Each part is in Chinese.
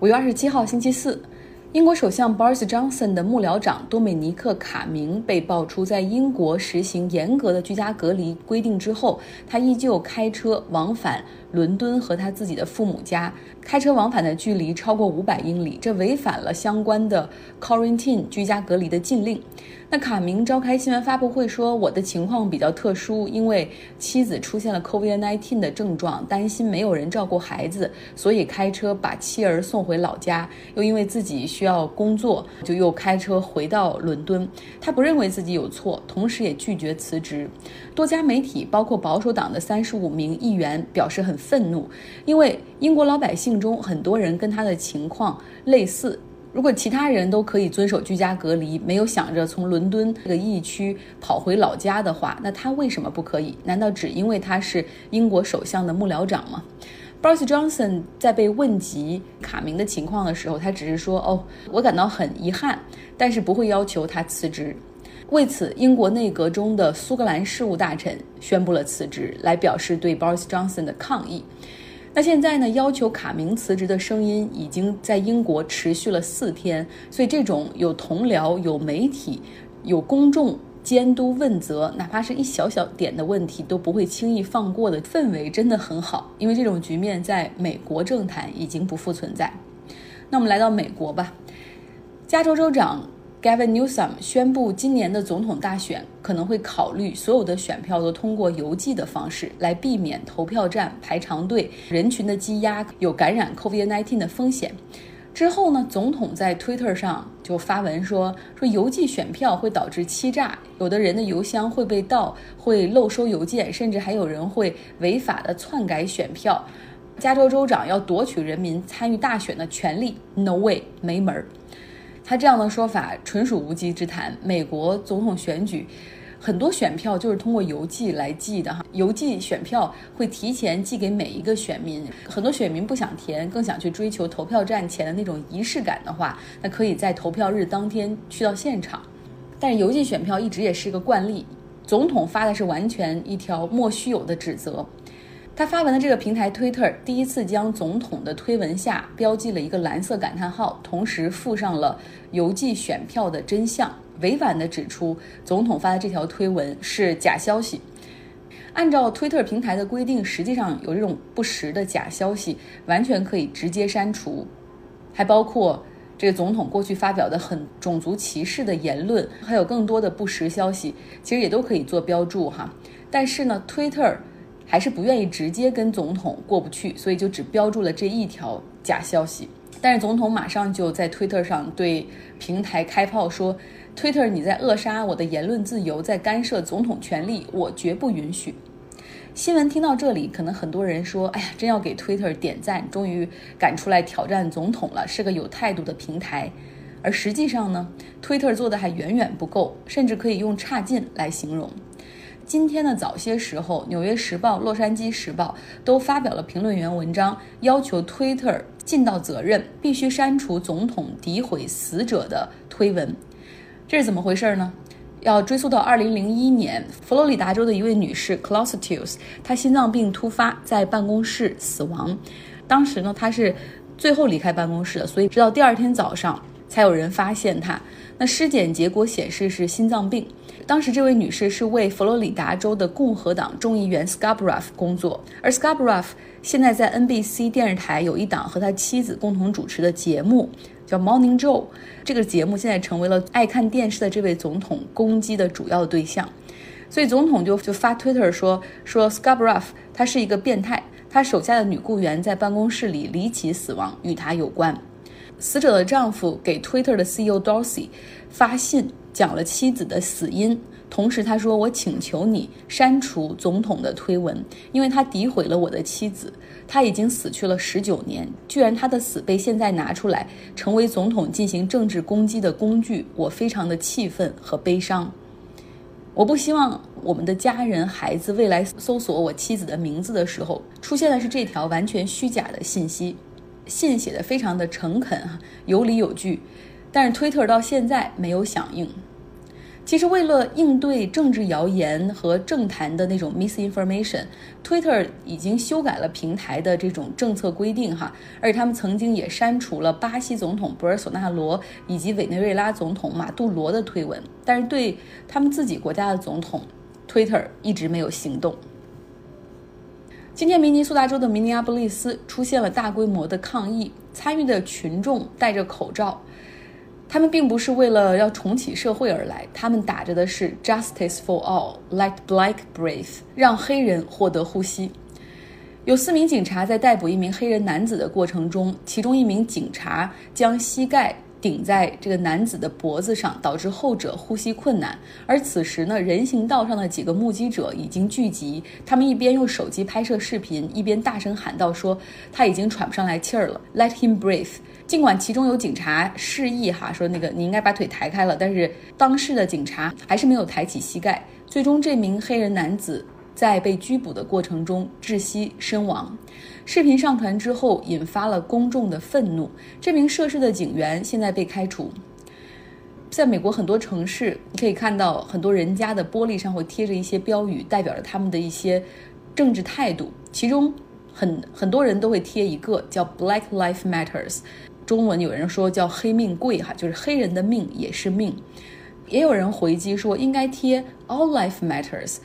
五月二十七号，星期四，英国首相 Boris Johnson 的幕僚长多美尼克·卡明被爆出，在英国实行严格的居家隔离规定之后，他依旧开车往返伦敦和他自己的父母家，开车往返的距离超过五百英里，这违反了相关的 quarantine 居家隔离的禁令。那卡明召开新闻发布会说：“我的情况比较特殊，因为妻子出现了 COVID-19 的症状，担心没有人照顾孩子，所以开车把妻儿送回老家。又因为自己需要工作，就又开车回到伦敦。他不认为自己有错，同时也拒绝辞职。多家媒体，包括保守党的三十五名议员，表示很愤怒，因为英国老百姓中很多人跟他的情况类似。”如果其他人都可以遵守居家隔离，没有想着从伦敦这个疫区跑回老家的话，那他为什么不可以？难道只因为他是英国首相的幕僚长吗？Boris Johnson 在被问及卡明的情况的时候，他只是说：“哦，我感到很遗憾，但是不会要求他辞职。”为此，英国内阁中的苏格兰事务大臣宣布了辞职，来表示对 Boris Johnson 的抗议。那现在呢？要求卡明辞职的声音已经在英国持续了四天，所以这种有同僚、有媒体、有公众监督问责，哪怕是一小小点的问题都不会轻易放过的氛围真的很好。因为这种局面在美国政坛已经不复存在。那我们来到美国吧，加州州长。Gavin Newsom 宣布，今年的总统大选可能会考虑所有的选票都通过邮寄的方式，来避免投票站排长队、人群的积压有感染 COVID-19 的风险。之后呢，总统在 Twitter 上就发文说，说邮寄选票会导致欺诈，有的人的邮箱会被盗，会漏收邮件，甚至还有人会违法的篡改选票。加州州长要夺取人民参与大选的权利，No way，没门儿。他这样的说法纯属无稽之谈。美国总统选举，很多选票就是通过邮寄来寄的哈。邮寄选票会提前寄给每一个选民，很多选民不想填，更想去追求投票站前的那种仪式感的话，那可以在投票日当天去到现场。但是邮寄选票一直也是一个惯例，总统发的是完全一条莫须有的指责。他发文的这个平台 Twitter 第一次将总统的推文下标记了一个蓝色感叹号，同时附上了邮寄选票的真相，委婉地指出总统发的这条推文是假消息。按照 Twitter 平台的规定，实际上有这种不实的假消息，完全可以直接删除，还包括这个总统过去发表的很种族歧视的言论，还有更多的不实消息，其实也都可以做标注哈。但是呢，Twitter。还是不愿意直接跟总统过不去，所以就只标注了这一条假消息。但是总统马上就在推特上对平台开炮说：“推特你在扼杀我的言论自由，在干涉总统权力，我绝不允许。”新闻听到这里，可能很多人说：“哎呀，真要给推特点赞，终于敢出来挑战总统了，是个有态度的平台。”而实际上呢，推特做的还远远不够，甚至可以用差劲来形容。今天的早些时候，《纽约时报》《洛杉矶时报》都发表了评论员文章，要求 Twitter 尽到责任，必须删除总统诋毁死者的推文。这是怎么回事呢？要追溯到2001年，佛罗里达州的一位女士 c l a u s t i u s 她心脏病突发，在办公室死亡。当时呢，她是最后离开办公室的，所以直到第二天早上才有人发现她。那尸检结果显示是心脏病。当时这位女士是为佛罗里达州的共和党众议员 Scarborough 工作，而 Scarborough 现在在 NBC 电视台有一档和他妻子共同主持的节目，叫 Morning Joe。这个节目现在成为了爱看电视的这位总统攻击的主要对象，所以总统就就发 Twitter 说说 Scarborough 他是一个变态，他手下的女雇员在办公室里离奇死亡，与他有关。死者的丈夫给 Twitter 的 CEO Dorsey 发信。讲了妻子的死因，同时他说：“我请求你删除总统的推文，因为他诋毁了我的妻子。他已经死去了十九年，居然他的死被现在拿出来成为总统进行政治攻击的工具，我非常的气愤和悲伤。我不希望我们的家人、孩子未来搜索我妻子的名字的时候，出现的是这条完全虚假的信息。信写的非常的诚恳，有理有据，但是推特到现在没有响应。”其实，为了应对政治谣言和政坛的那种 misinformation，Twitter 已经修改了平台的这种政策规定哈，而且他们曾经也删除了巴西总统博尔索纳罗以及委内瑞拉总统马杜罗的推文，但是对他们自己国家的总统，Twitter 一直没有行动。今天，明尼苏达州的明尼阿波利斯出现了大规模的抗议，参与的群众戴着口罩。他们并不是为了要重启社会而来，他们打着的是 Justice for all，Let Black breathe，让黑人获得呼吸。有四名警察在逮捕一名黑人男子的过程中，其中一名警察将膝盖顶在这个男子的脖子上，导致后者呼吸困难。而此时呢，人行道上的几个目击者已经聚集，他们一边用手机拍摄视频，一边大声喊道：“说他已经喘不上来气儿了，Let him breathe。”尽管其中有警察示意哈说那个你应该把腿抬开了，但是当事的警察还是没有抬起膝盖。最终，这名黑人男子在被拘捕的过程中窒息身亡。视频上传之后，引发了公众的愤怒。这名涉事的警员现在被开除。在美国很多城市，你可以看到很多人家的玻璃上会贴着一些标语，代表着他们的一些政治态度。其中很很多人都会贴一个叫 “Black Life Matters”。中文有人说叫“黑命贵”哈，就是黑人的命也是命。也有人回击说应该贴 “All life matters”，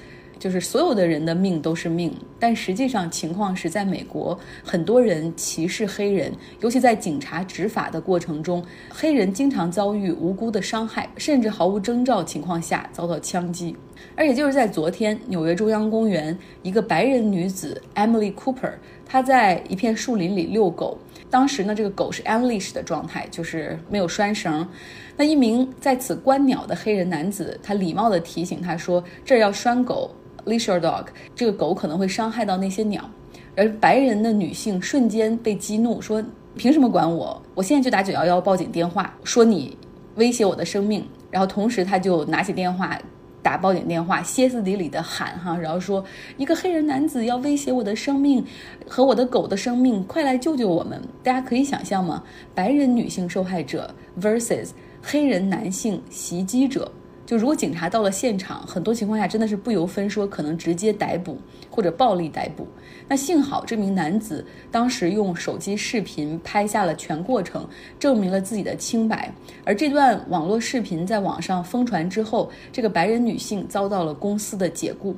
就是所有的人的命都是命。但实际上情况是在美国，很多人歧视黑人，尤其在警察执法的过程中，黑人经常遭遇无辜的伤害，甚至毫无征兆情况下遭到枪击。而且就是在昨天，纽约中央公园，一个白人女子 Emily Cooper，她在一片树林里遛狗。当时呢，这个狗是 unleashed 的状态，就是没有拴绳。那一名在此观鸟的黑人男子，他礼貌地提醒他说：“这要拴狗 l e a s u r e dog。这个狗可能会伤害到那些鸟。”而白人的女性瞬间被激怒，说：“凭什么管我？我现在就打九幺幺报警电话，说你威胁我的生命。”然后同时，他就拿起电话。打报警电话，歇斯底里的喊哈，然后说一个黑人男子要威胁我的生命和我的狗的生命，快来救救我们！大家可以想象吗？白人女性受害者 versus 黑人男性袭击者。就如果警察到了现场，很多情况下真的是不由分说，可能直接逮捕或者暴力逮捕。那幸好这名男子当时用手机视频拍下了全过程，证明了自己的清白。而这段网络视频在网上疯传之后，这个白人女性遭到了公司的解雇。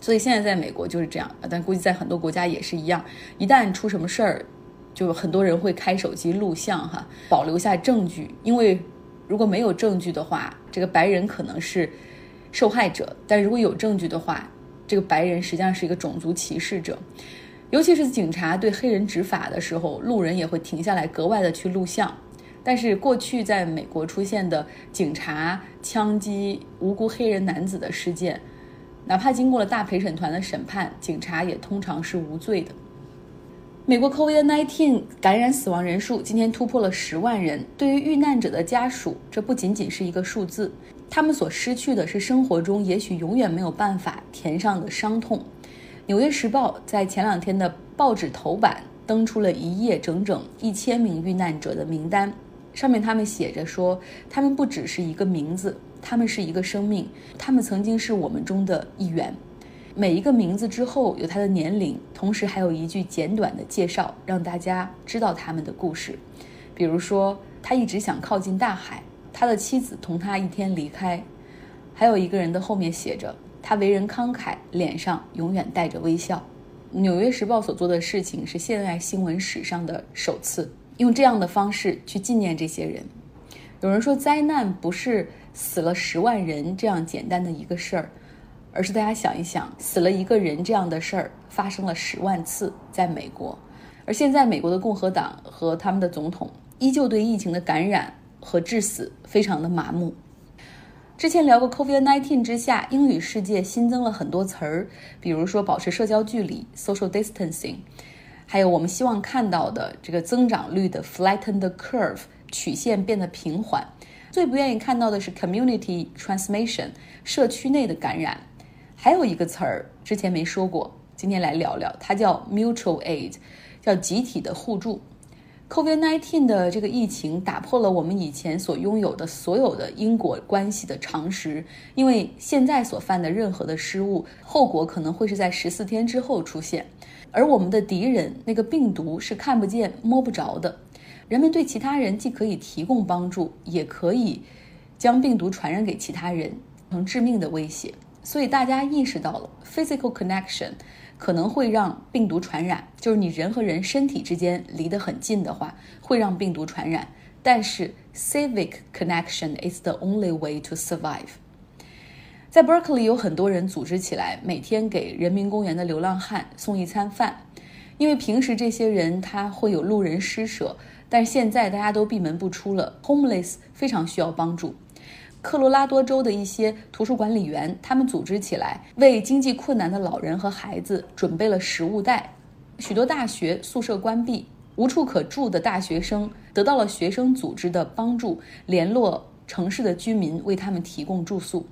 所以现在在美国就是这样，但估计在很多国家也是一样。一旦出什么事儿，就很多人会开手机录像哈，保留下证据，因为。如果没有证据的话，这个白人可能是受害者；但如果有证据的话，这个白人实际上是一个种族歧视者。尤其是警察对黑人执法的时候，路人也会停下来格外的去录像。但是过去在美国出现的警察枪击无辜黑人男子的事件，哪怕经过了大陪审团的审判，警察也通常是无罪的。美国 COVID-19 感染死亡人数今天突破了十万人。对于遇难者的家属，这不仅仅是一个数字，他们所失去的是生活中也许永远没有办法填上的伤痛。《纽约时报》在前两天的报纸头版登出了一页整整一千名遇难者的名单，上面他们写着说：“他们不只是一个名字，他们是一个生命，他们曾经是我们中的一员。”每一个名字之后有他的年龄，同时还有一句简短的介绍，让大家知道他们的故事。比如说，他一直想靠近大海，他的妻子同他一天离开。还有一个人的后面写着，他为人慷慨，脸上永远带着微笑。《纽约时报》所做的事情是现代新闻史上的首次，用这样的方式去纪念这些人。有人说，灾难不是死了十万人这样简单的一个事儿。而是大家想一想，死了一个人这样的事儿发生了十万次，在美国，而现在美国的共和党和他们的总统依旧对疫情的感染和致死非常的麻木。之前聊过 COVID-19 之下，英语世界新增了很多词儿，比如说保持社交距离 （social distancing），还有我们希望看到的这个增长率的 flattened curve 曲线变得平缓。最不愿意看到的是 community transmission 社区内的感染。还有一个词儿之前没说过，今天来聊聊，它叫 mutual aid，叫集体的互助。COVID-19 的这个疫情打破了我们以前所拥有的所有的因果关系的常识，因为现在所犯的任何的失误，后果可能会是在十四天之后出现，而我们的敌人那个病毒是看不见摸不着的。人们对其他人既可以提供帮助，也可以将病毒传染给其他人，成致命的威胁。所以大家意识到了 physical connection。可能会让病毒传染，就是你人和人身体之间离得很近的话，会让病毒传染。但是 civic connection is the only way to survive。在 Berkeley 有很多人组织起来，每天给人民公园的流浪汉送一餐饭，因为平时这些人他会有路人施舍，但是现在大家都闭门不出了，homeless 非常需要帮助。科罗拉多州的一些图书管理员，他们组织起来，为经济困难的老人和孩子准备了食物袋。许多大学宿舍关闭，无处可住的大学生得到了学生组织的帮助，联络城市的居民为他们提供住宿。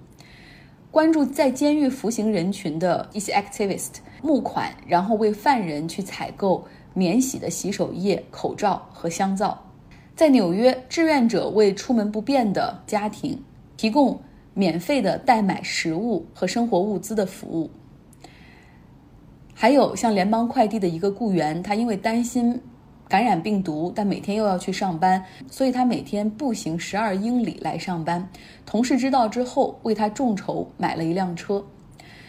关注在监狱服刑人群的一些 activist 募款，然后为犯人去采购免洗的洗手液、口罩和香皂。在纽约，志愿者为出门不便的家庭。提供免费的代买食物和生活物资的服务，还有像联邦快递的一个雇员，他因为担心感染病毒，但每天又要去上班，所以他每天步行十二英里来上班。同事知道之后，为他众筹买了一辆车。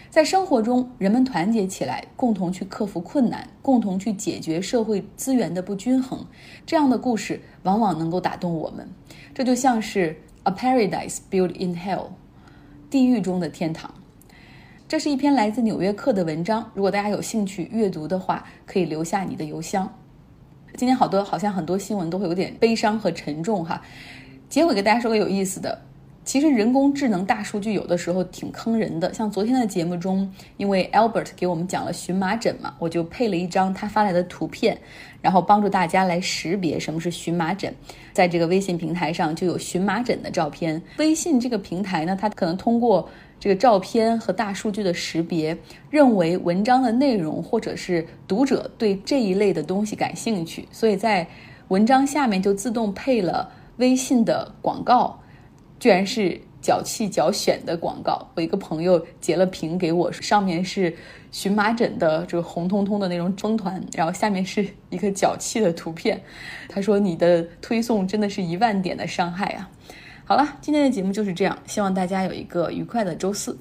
在生活中，人们团结起来，共同去克服困难，共同去解决社会资源的不均衡。这样的故事往往能够打动我们。这就像是。A paradise built in hell，地狱中的天堂。这是一篇来自《纽约客》的文章。如果大家有兴趣阅读的话，可以留下你的邮箱。今天好多好像很多新闻都会有点悲伤和沉重哈。结尾给大家说个有意思的。其实人工智能大数据有的时候挺坑人的，像昨天的节目中，因为 Albert 给我们讲了荨麻疹嘛，我就配了一张他发来的图片，然后帮助大家来识别什么是荨麻疹。在这个微信平台上就有荨麻疹的照片。微信这个平台呢，它可能通过这个照片和大数据的识别，认为文章的内容或者是读者对这一类的东西感兴趣，所以在文章下面就自动配了微信的广告。居然是脚气脚癣的广告，我一个朋友截了屏给我，上面是荨麻疹的这个红彤彤的那种风团，然后下面是一个脚气的图片。他说你的推送真的是一万点的伤害啊！好了，今天的节目就是这样，希望大家有一个愉快的周四。